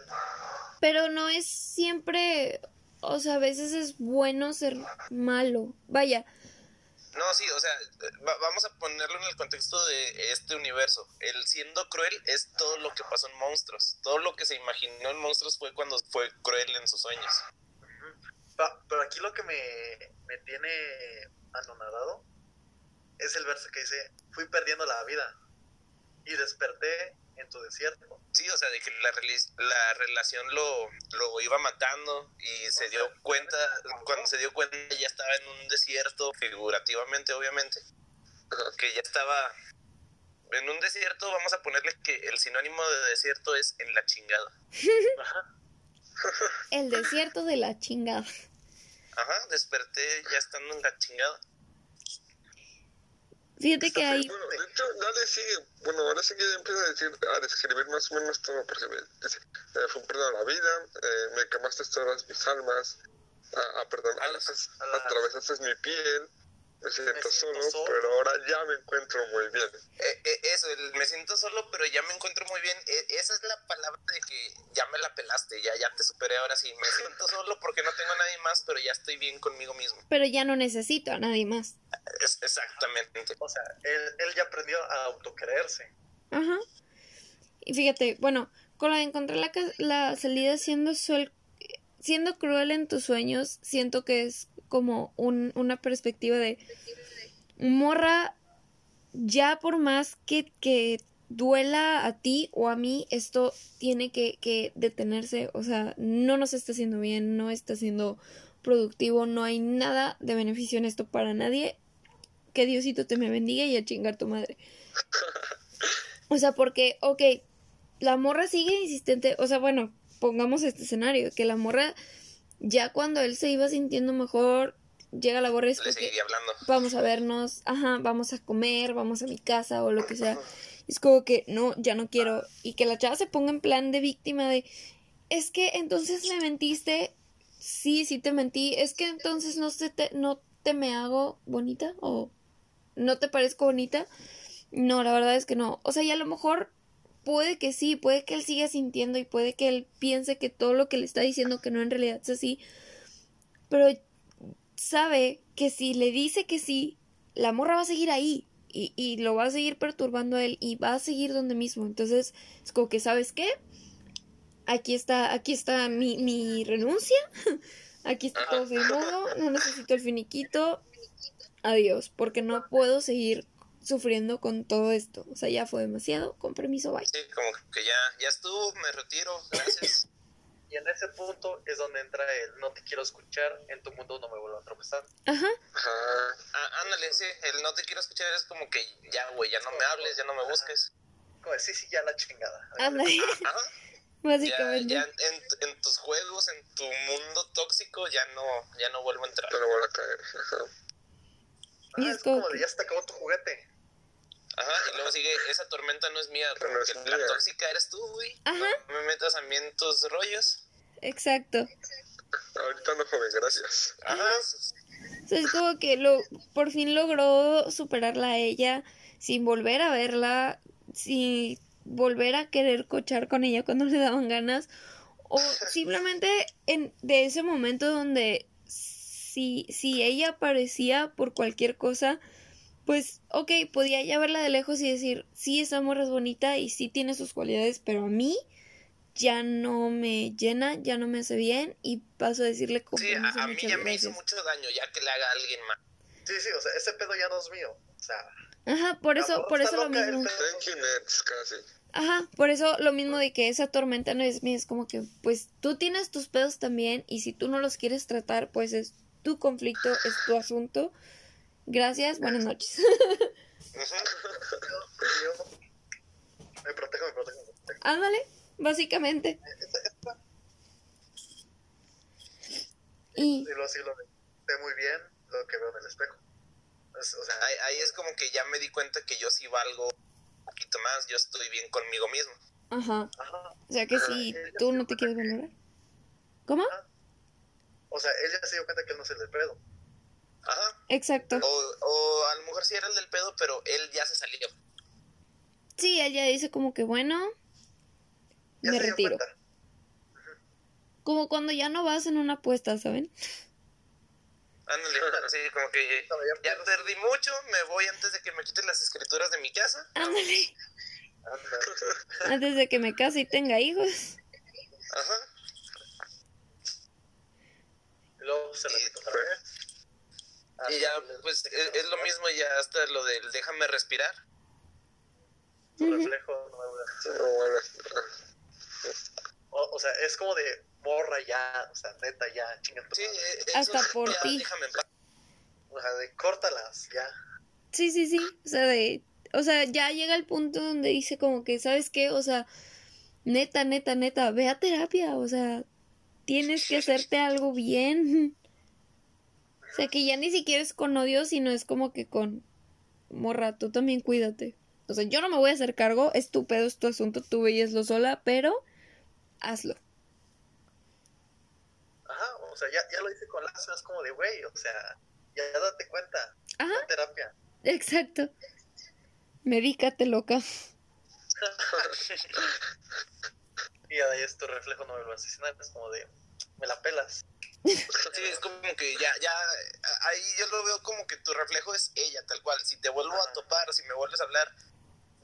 Pero no es siempre. O sea, a veces es bueno ser malo. Vaya. No, sí, o sea, va- vamos a ponerlo en el contexto de este universo. El siendo cruel es todo lo que pasó en Monstruos. Todo lo que se imaginó en Monstruos fue cuando fue cruel en sus sueños. Pero aquí lo que me, me tiene anonadado es el verso que dice, fui perdiendo la vida y desperté en tu desierto. Sí, o sea, de que la, la relación lo, lo iba matando y se dio cuenta, cuando se dio cuenta ya estaba en un desierto, figurativamente obviamente, que ya estaba en un desierto, vamos a ponerle que el sinónimo de desierto es en la chingada. Ajá. El desierto de la chingada. Ajá, desperté ya estando en la chingada. Fíjate que hay. Bueno, de hecho, dale sigue. Bueno, ahora sí que empieza a decir, a describir más o menos todo, porque me dice, eh, fue un perdón a la vida, eh, me quemaste todas mis almas, ah, ah, perdón, A a las- atravesaste mi piel, me siento, solo, solo. pero ahora ya me encuentro muy bien. Eh, eh, eso, el me siento solo, pero ya me encuentro muy bien. E- esa es la palabra de que ya me la pelaste, ya, ya te superé ahora sí. Me siento solo porque no tengo a nadie más, pero ya estoy bien conmigo mismo. Pero ya no necesito a nadie más. Es, exactamente. O sea, él, él ya aprendió a autocreerse. Ajá. Y fíjate, bueno, con la de encontrar la, la salida siendo sol, siendo cruel en tus sueños, siento que es como un, una perspectiva de morra, ya por más que, que duela a ti o a mí, esto tiene que, que detenerse, o sea, no nos está haciendo bien, no está siendo productivo, no hay nada de beneficio en esto para nadie. Que Diosito te me bendiga y a chingar tu madre. O sea, porque, ok, la morra sigue insistente, o sea, bueno, pongamos este escenario, que la morra ya cuando él se iba sintiendo mejor, llega la borra y es que, hablando. vamos a vernos, ajá, vamos a comer, vamos a mi casa o lo que sea. Es como que no, ya no quiero. Y que la chava se ponga en plan de víctima de, es que entonces me mentiste, sí, sí te mentí, es que entonces no, se te, no te me hago bonita o no te parezco bonita. No, la verdad es que no. O sea, y a lo mejor puede que sí, puede que él siga sintiendo y puede que él piense que todo lo que le está diciendo que no en realidad es así. Pero sabe que si le dice que sí, la morra va a seguir ahí y, y lo va a seguir perturbando a él y va a seguir donde mismo. Entonces, es como que, ¿sabes qué? aquí está, aquí está mi, mi renuncia, aquí está todo firmado, no necesito el finiquito, adiós, porque no puedo seguir sufriendo con todo esto. O sea, ya fue demasiado, con permiso, bye. Sí, como que ya, ya estuvo, me retiro, gracias. Y en ese punto es donde entra el no te quiero escuchar, en tu mundo no me vuelvo a tropezar. Ajá, Ajá. Ah, ándale, sí, el no te quiero escuchar es como que ya, güey, ya no me hables, ya no me busques. Como sí, sí, ya la chingada. ándale, Ajá. Ya, básicamente. ya en, en tus juegos, en tu mundo tóxico, ya no, ya no vuelvo a entrar. Pero vuelve a caer. Ajá. Y Ah, es es como como de, que- ya se te acabó tu juguete. Ajá, y luego sigue, esa tormenta no es mía, como que la mía. tóxica eres tú, güey. Ajá. No me metas a mí en tus rollos. Exacto. Ahorita no, joven, gracias. Ajá. O sea, es como que lo, por fin logró superarla a ella sin volver a verla, sin volver a querer cochar con ella cuando le daban ganas, o simplemente en, de ese momento donde si, si ella aparecía por cualquier cosa, pues ok, podía ya verla de lejos y decir, sí, esa morra es bonita y sí tiene sus cualidades, pero a mí ya no me llena, ya no me hace bien y paso a decirle con Sí, a, a mí ya me hizo mucho daño, ya que le haga a alguien más. Sí, sí, o sea, ese pedo ya no es mío. O sea, Ajá, por eso, por eso lo mismo. pedo- Thank you, Nets, casi. Ajá, por eso lo mismo de que esa tormenta no es mía, es como que, pues tú tienes tus pedos también y si tú no los quieres tratar, pues es tu conflicto, es tu asunto. Gracias, buenas noches. Me protejo, me protejo, me protejo. Ándale, básicamente. Y, Y luego así lo ve muy bien lo que veo en el espejo. Es- o sea, Ahí, ahí es como que ya me di cuenta que yo sí valgo un poquito más, yo estoy bien conmigo mismo. ajá, ajá. o sea que si tú no te quieres valorar. ¿Cómo? O sea, él ya se dio cuenta que él no es el del pedo. Ajá. Exacto. O, o a lo mejor sí era el del pedo, pero él ya se salió. Sí, ella dice como que, bueno, Ya me retiro. Como cuando ya no vas en una apuesta, ¿saben? Ándale, sí, como que ya ya pierdes- perdí mucho, me voy antes de que me quiten las escrituras de mi casa. Ándale, antes de que me case y tenga hijos. Ajá. Luego se vez. Y ya, pues es, es lo mismo ya hasta lo del déjame respirar. Tu reflejo no me vuelve O, o sea, es como de morra ya, o sea, neta ya, chinga Sí, eh, Hasta por ya, ti. Déjame en paz. O sea, de córtalas, ya. Sí, sí, sí. O sea, de, o sea, ya llega el punto donde dice como que, ¿sabes qué? O sea, neta, neta, neta, ve a terapia. O sea, tienes que hacerte algo bien. O sea, que ya ni siquiera es con odio, sino es como que con morra, tú también cuídate. O sea, yo no me voy a hacer cargo, es tu pedo, es tu asunto, tú lo sola, pero hazlo. Ajá, o sea, ya, ya lo hice con lazo, es como de, güey, o sea, ya, ya date cuenta, Ajá, la terapia. exacto. Medícate, loca. Y ahí es tu reflejo no me lo asesinar, es como de, me la pelas. Sí, es como que ya, ya, ahí yo lo veo como que tu reflejo es ella, tal cual. Si te vuelvo a topar, si me vuelves a hablar,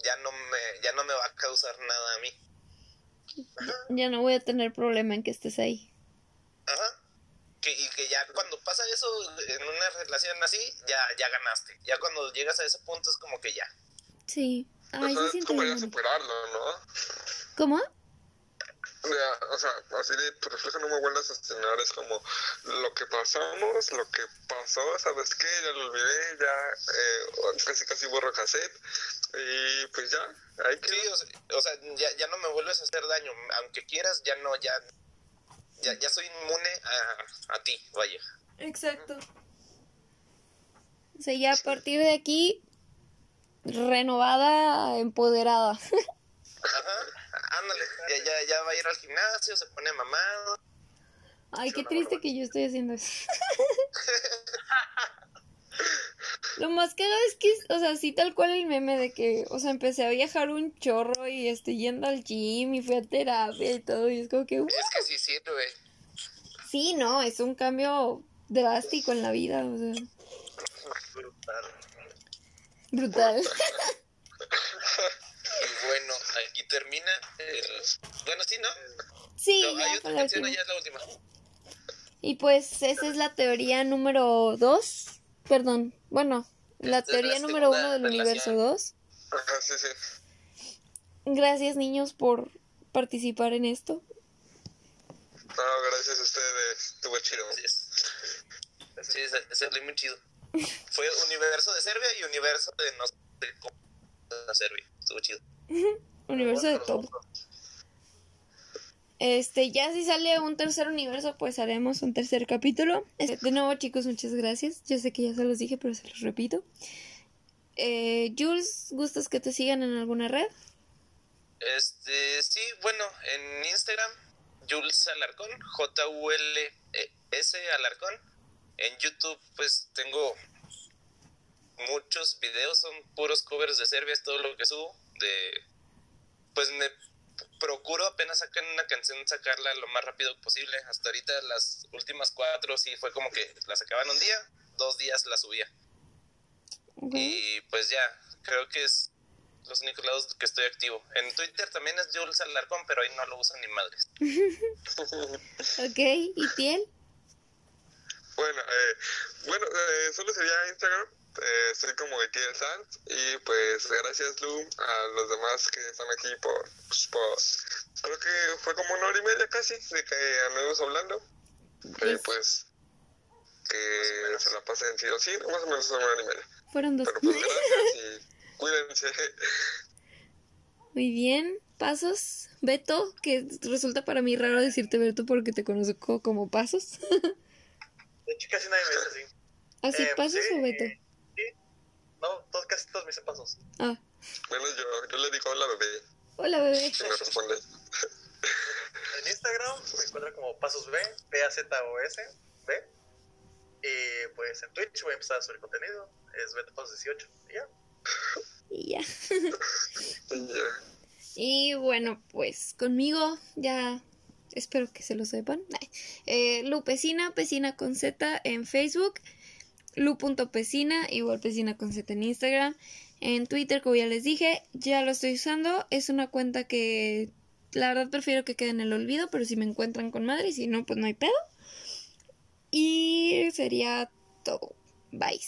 ya no me, ya no me va a causar nada a mí. Ya no voy a tener problema en que estés ahí. Ajá. Que, y que ya cuando pasa eso en una relación así, ya, ya ganaste. Ya cuando llegas a ese punto es como que ya. Sí. Ay, se es siente como ya superarlo, ¿no? ¿Cómo? Ya, o sea, así de tu reflejo no me vuelvas a asesinar, es como lo que pasamos, lo que pasó, ¿sabes qué? Ya lo olvidé, ya eh, casi casi borro cassette y pues ya, hay que... Sí, o sea, o sea, ya, ya no me vuelves a hacer daño. Aunque quieras, ya no, ya, ya, ya soy inmune a, a ti, vaya. Exacto. O sea, ya a partir de aquí, renovada, empoderada. Ya, ya, va a ir al gimnasio, se pone mamado. Ay, qué triste que yo estoy haciendo eso. Lo más cagado es que, o sea, sí tal cual el meme de que, o sea, empecé a viajar un chorro y estoy yendo al gym y fui a terapia y todo, y es como que, uh, Es que sí sirve. sí, no, es un cambio drástico en la vida, o sea, Brutal. brutal. Termina el... Bueno, sí, ¿no? Sí, No, ya hay fue otra la canción, última. ya es la última. Y pues esa es la teoría número 2. Perdón, bueno, la Esta es la teoría número segunda uno del universo relación. 2. Ajá, sí, sí. Gracias niños por participar en esto. No, gracias a ustedes. Estuvo chido. Sí, se- salió muy chido. Fue universo de Serbia y universo de no sé cómo de Serbia. Estuvo chido. Universo de todo. Este, ya si sale un tercer universo, pues haremos un tercer capítulo. Este, de nuevo, chicos, muchas gracias. Yo sé que ya se los dije, pero se los repito. Eh, Jules, ¿gustas que te sigan en alguna red? Este, sí, bueno, en Instagram, Jules Alarcón, J-U-L-S Alarcón. En YouTube, pues tengo muchos videos, son puros covers de Serbia, es todo lo que subo. De, pues me procuro apenas sacar una canción, sacarla lo más rápido posible. Hasta ahorita las últimas cuatro sí fue como que la sacaban un día, dos días la subía. Y pues ya, creo que es los únicos lados que estoy activo. En Twitter también es Jules Alarcón, pero ahí no lo usan ni madres. Ok, ¿y piel? Bueno, eh, bueno eh, solo sería Instagram. Eh, soy como Etiel Sanz. Y pues gracias, Lu, a los demás que están aquí por, pues, por. Creo que fue como una hora y media casi de que anduvimos hablando. Y Pues- pues. Que se la pasen chido. Sí, más o menos una hora y media. Fueron dos. Pero pues gracias y cuídense. Muy bien. Pasos. Beto, que resulta para mí raro decirte Beto porque te conozco como Pasos. De hecho, casi nadie me dice así. ¿Así Eh, Pasos sí, o Beto? No, todos, casi todos me dicen pasos. Ah, Menos yo. Yo le digo hola, bebé. hola bebé. Y me responde. En Instagram me encuentran como pasos B, P-A-Z-O-S, B. Y pues en Twitch voy a empezar a subir contenido. Es BetoPasos18. Y ya. Y ya. Y ya. Y bueno, pues conmigo ya espero que se lo sepan. Eh, Lu Pesina, Pesina con Z en Facebook. Lu.pesina, igual Pesina con Z en Instagram. En Twitter, como ya les dije, ya lo estoy usando. Es una cuenta que la verdad prefiero que quede en el olvido, pero si me encuentran con madre, si no, pues no hay pedo. Y sería todo. Bye.